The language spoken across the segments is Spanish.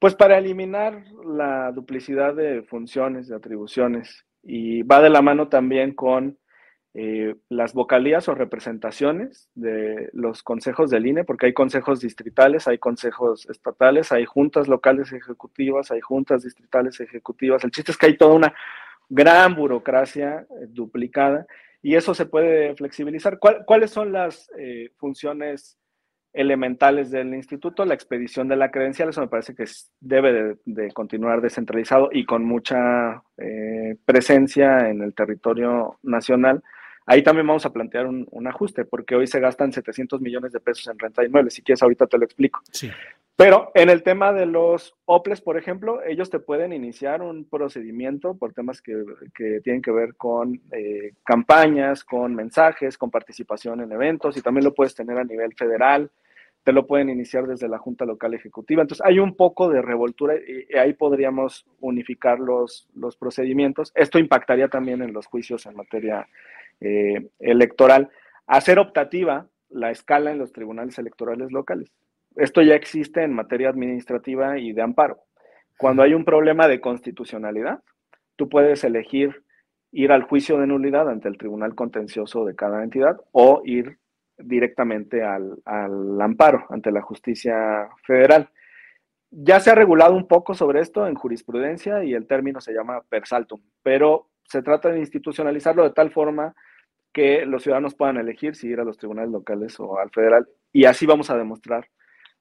Pues para eliminar la duplicidad de funciones, de atribuciones, y va de la mano también con eh, las vocalías o representaciones de los consejos del INE, porque hay consejos distritales, hay consejos estatales, hay juntas locales ejecutivas, hay juntas distritales ejecutivas. El chiste es que hay toda una gran burocracia eh, duplicada y eso se puede flexibilizar. ¿Cuáles son las eh, funciones elementales del instituto, la expedición de la credencial, eso me parece que debe de, continuar descentralizado y con mucha eh, presencia en el territorio nacional. Ahí también vamos a plantear un, ajuste, porque hoy se gastan 700 millones de pesos en renta de inmuebles. Si quieres, ahorita te lo explico. Sí. Pero en el tema de los OPLES, por ejemplo, ellos te pueden iniciar un procedimiento por temas que, tienen que ver con eh, campañas, con mensajes, con participación en eventos y también lo puedes tener a nivel federal te lo pueden iniciar desde la Junta Local Ejecutiva. Entonces, hay un poco de revoltura y ahí podríamos unificar los, los procedimientos. Esto impactaría también en los juicios en materia eh, electoral. Hacer optativa la escala en los tribunales electorales locales. Esto ya existe en materia administrativa y de amparo. Cuando hay un problema de constitucionalidad, tú puedes elegir ir al juicio de nulidad ante el tribunal contencioso de cada entidad o ir directamente al, amparo ante la justicia federal. Ya se ha regulado un poco sobre esto en jurisprudencia y el término se llama per saltum, pero se trata de institucionalizarlo de tal forma que los ciudadanos puedan elegir si ir a los tribunales locales o al federal y así vamos a demostrar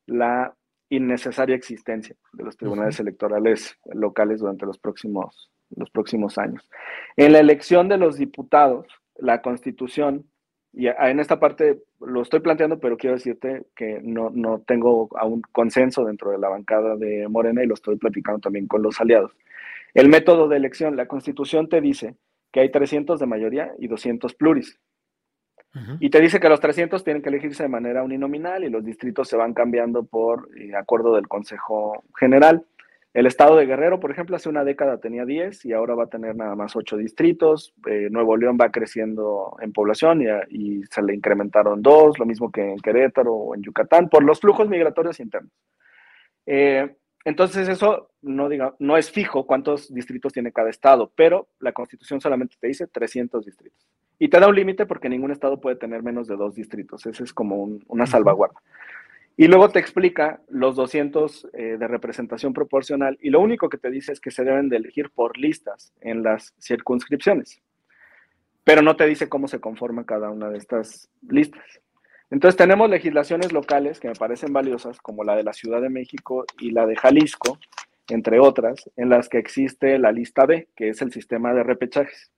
la innecesaria existencia de los tribunales electorales locales durante los próximos, los próximos años. En la elección de los diputados, la constitución y en esta parte lo estoy planteando, pero quiero decirte que no, no tengo aún consenso dentro de la bancada de Morena y lo estoy platicando también con los aliados. El método de elección, la constitución te dice que hay 300 de mayoría y 200 pluris. Y te dice que los 300 tienen que elegirse de manera uninominal y los distritos se van cambiando por eh, acuerdo del Consejo General. El estado de Guerrero, por ejemplo, hace una década tenía 10 y ahora va a tener nada más 8 distritos. Eh, Nuevo León va creciendo en población y, se le incrementaron dos, lo mismo que en Querétaro o en Yucatán, por los flujos migratorios internos. Eh, entonces eso no, diga, no es fijo cuántos distritos tiene cada estado, pero la constitución solamente te dice 300 distritos. Y te da un límite porque ningún estado puede tener menos de dos distritos. Ese es como una salvaguarda. Y luego te explica los 200 eh, de representación proporcional y lo único que te dice es que se deben de elegir por listas en las circunscripciones, pero no te dice cómo se conforma cada una de estas listas. Entonces tenemos legislaciones locales que me parecen valiosas, como la de la Ciudad de México y la de Jalisco, entre otras, en las que existe la lista B, que es el sistema de repechajes.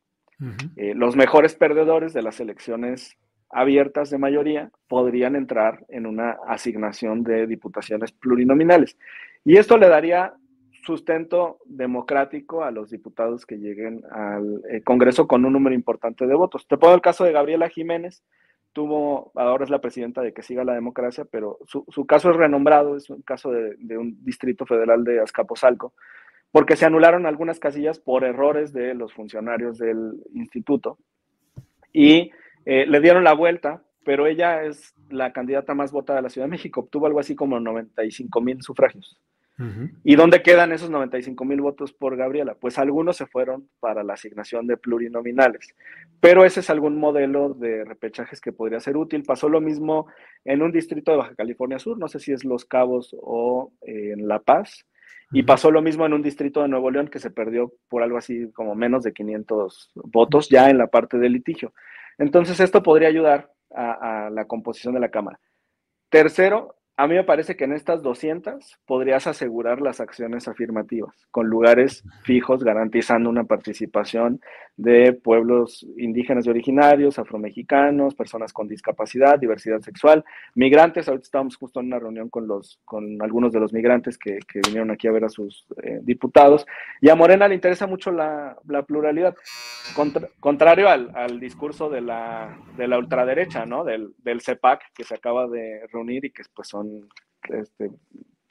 Eh, los mejores perdedores de las elecciones abiertas de mayoría podrían entrar en una asignación de diputaciones plurinominales. Y esto le daría sustento democrático a los diputados que lleguen al eh, Congreso con un número importante de votos. Te pongo el caso de Gabriela Jiménez, tuvo, ahora es la presidenta de que siga la democracia, pero su, caso es renombrado, es un caso de, de, un distrito federal de Azcapotzalco, porque se anularon algunas casillas por errores de los funcionarios del instituto. Y eh, le dieron la vuelta pero ella es la candidata más votada de la Ciudad de México, obtuvo algo así como 95 mil sufragios. ¿Y dónde quedan esos 95 mil votos por Gabriela? Pues algunos se fueron para la asignación de plurinominales, pero ese es algún modelo de repechajes que podría ser útil. Pasó lo mismo en un distrito de Baja California Sur, no sé si es Los Cabos o eh, en La Paz, y pasó lo mismo en un distrito de Nuevo León que se perdió por algo así como menos de 500 votos ya en la parte del litigio. Entonces esto podría ayudar a, la composición de la Cámara. Tercero, a mí me parece que en estas 200 podrías asegurar las acciones afirmativas con lugares fijos garantizando una participación de pueblos indígenas y originarios, afromexicanos, personas con discapacidad, diversidad sexual, migrantes. Ahorita estamos justo en una reunión con, los, con algunos de los migrantes que, vinieron aquí a ver a sus eh, diputados. Y a Morena le interesa mucho la, pluralidad, contrario al, discurso de la, de la ultraderecha, ¿no? Del, del CEPAC que se acaba de reunir y que pues son este,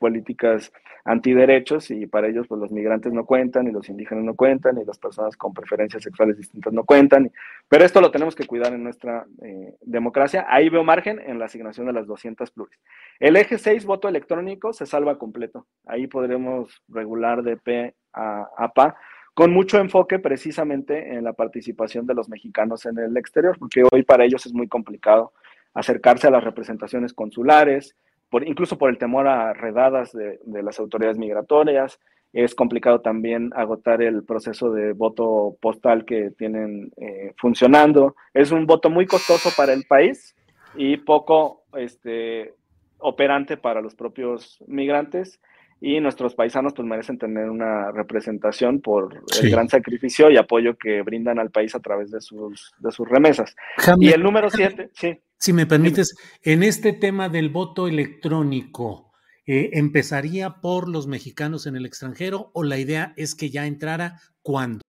políticas antiderechos y para ellos pues los migrantes no cuentan y los indígenas no cuentan y las personas con preferencias sexuales distintas no cuentan. Pero esto lo tenemos que cuidar en nuestra eh, democracia. Ahí veo margen en la asignación de las 200 pluris. El eje 6, voto electrónico, se salva completo. Ahí podremos regular de P a, a PA con mucho enfoque precisamente en la participación de los mexicanos en el exterior, porque hoy para ellos es muy complicado acercarse a las representaciones consulares, por, incluso por el temor a redadas de, las autoridades migratorias. Es complicado también agotar el proceso de voto postal que tienen eh, funcionando. Es un voto muy costoso para el país y poco este, operante para los propios migrantes y nuestros paisanos pues merecen tener una representación por el gran sacrificio y apoyo que brindan al país a través de sus, de sus remesas. y el número siete, sí. Si me permites, en este tema del voto electrónico, eh, ¿empezaría por los mexicanos en el extranjero o la idea es que ya entrara cuando?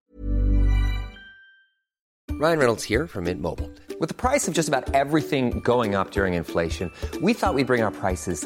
Ryan Reynolds here from Mint Mobile. With the price of just about everything going up during inflation, we thought we'd bring our prices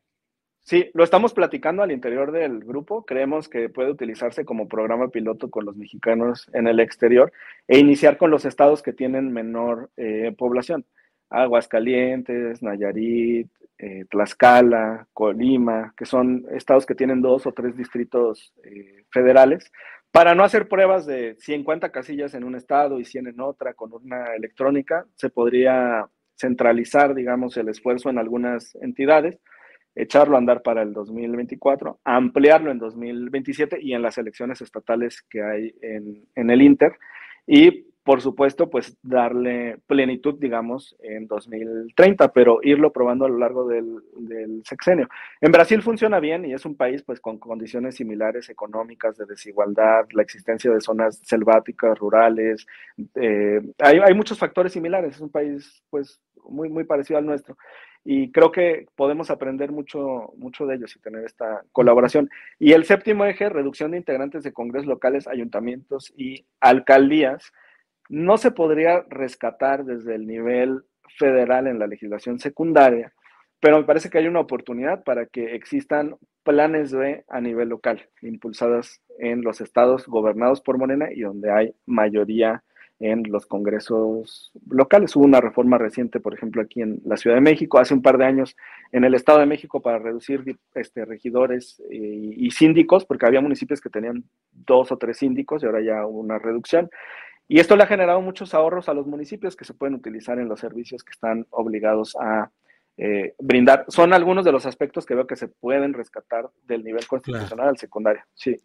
Sí, lo estamos platicando al interior del grupo. Creemos que puede utilizarse como programa piloto con los mexicanos en el exterior e iniciar con los estados que tienen menor eh, población. Aguascalientes, Nayarit, eh, Tlaxcala, Colima, que son estados que tienen dos o tres distritos eh, federales, para no hacer pruebas de 50 casillas en un estado y 100 en otra con una electrónica, se podría centralizar, digamos, el esfuerzo en algunas entidades echarlo a andar para el 2024, ampliarlo en 2027 y en las elecciones estatales que hay en, el Inter. Y, por supuesto, pues darle plenitud, digamos, en 2030, pero irlo probando a lo largo del, sexenio. En Brasil funciona bien y es un país pues con condiciones similares económicas, de desigualdad, la existencia de zonas selváticas, rurales. Eh, hay, hay muchos factores similares, es un país pues muy, muy parecido al nuestro y creo que podemos aprender mucho, mucho de ellos y tener esta colaboración. Y el séptimo eje, reducción de integrantes de congresos locales, ayuntamientos y alcaldías, no se podría rescatar desde el nivel federal en la legislación secundaria, pero me parece que hay una oportunidad para que existan planes B a nivel local, impulsadas en los estados gobernados por Morena y donde hay mayoría en los congresos locales. Hubo una reforma reciente, por ejemplo, aquí en la Ciudad de México, hace un par de años en el Estado de México para reducir este, regidores y, y síndicos, porque había municipios que tenían dos o tres síndicos y ahora ya hubo una reducción. Y esto le ha generado muchos ahorros a los municipios que se pueden utilizar en los servicios que están obligados a eh, brindar. Son algunos de los aspectos que veo que se pueden rescatar del nivel constitucional al secundario. Sí.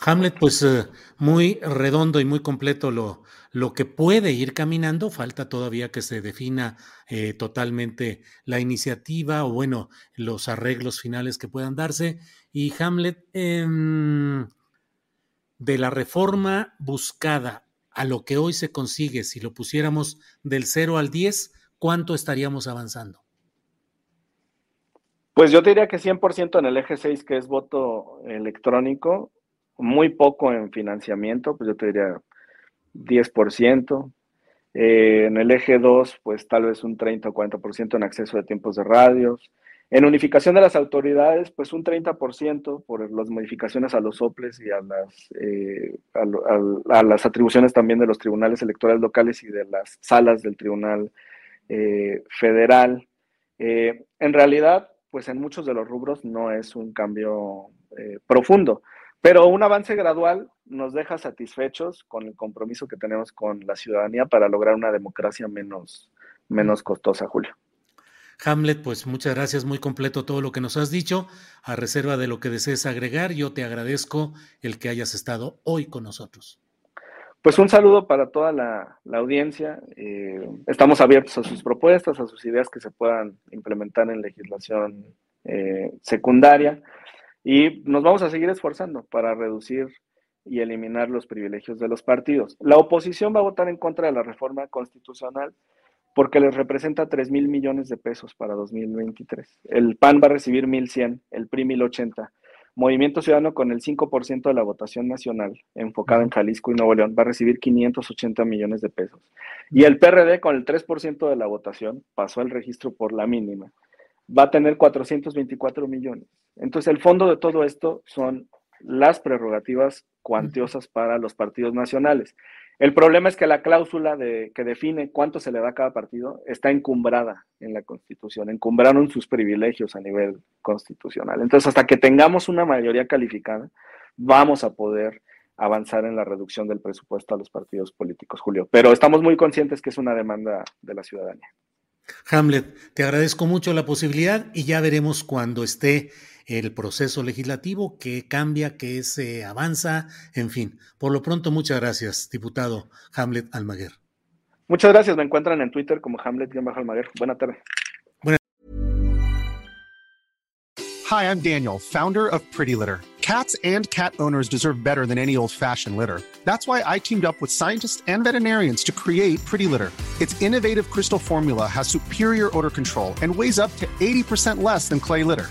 Hamlet, pues eh, muy redondo y muy completo lo, lo que puede ir caminando. Falta todavía que se defina eh, totalmente la iniciativa o, bueno, los arreglos finales que puedan darse. Y Hamlet, em, de la reforma buscada a lo que hoy se consigue, si lo pusiéramos del 0 al 10, ¿cuánto estaríamos avanzando? Pues yo diría que 100% en el eje 6, que es voto electrónico, muy poco en financiamiento, pues yo te diría 10%. Eh, en el eje 2, pues tal vez un 30 o 40% en acceso de tiempos de radios. En unificación de las autoridades, pues un 30% por las modificaciones a los soples y a las, eh, a, las atribuciones también de los tribunales electorales locales y de las salas del Tribunal eh, Federal. en realidad, pues en muchos de los rubros no es un cambio profundo. Pero un avance gradual nos deja satisfechos con el compromiso que tenemos con la ciudadanía para lograr una democracia menos, menos costosa, Julio. Hamlet, pues muchas gracias, muy completo todo lo que nos has dicho. A reserva de lo que desees agregar, yo te agradezco el que hayas estado hoy con nosotros. Pues un saludo para toda la, audiencia. Eh, estamos abiertos a sus propuestas, a sus ideas que se puedan implementar en legislación eh, secundaria. Y nos vamos a seguir esforzando para reducir y eliminar los privilegios de los partidos. La oposición va a votar en contra de la reforma constitucional porque les representa 3 mil millones de pesos para 2023. El PAN va a recibir 1.100, el PRI 1.080. Movimiento Ciudadano con el 5% de la votación nacional enfocada en Jalisco y Nuevo León va a recibir 580 millones de pesos. Y el PRD con el 3% de la votación pasó el registro por la mínima va a tener 424 millones. Entonces, el fondo de todo esto son las prerrogativas cuantiosas para los partidos nacionales. El problema es que la cláusula de, que define cuánto se le da a cada partido está encumbrada en la Constitución, encumbraron sus privilegios a nivel constitucional. Entonces, hasta que tengamos una mayoría calificada, vamos a poder avanzar en la reducción del presupuesto a los partidos políticos, Julio. Pero estamos muy conscientes que es una demanda de la ciudadanía. Hamlet, te agradezco mucho la posibilidad y ya veremos cuando esté el proceso legislativo, que cambia, que se avanza, en fin. Por lo pronto, muchas gracias, diputado Hamlet Almaguer. Muchas gracias, me encuentran en Twitter como Hamlet-Almaguer. Buena tarde. Hi, I'm Daniel, founder of Pretty Litter. Cats and cat owners deserve better than any old-fashioned litter. That's why I teamed up with scientists and veterinarians to create Pretty Litter. Its innovative crystal formula has superior odor control and weighs up to 80% less than clay litter.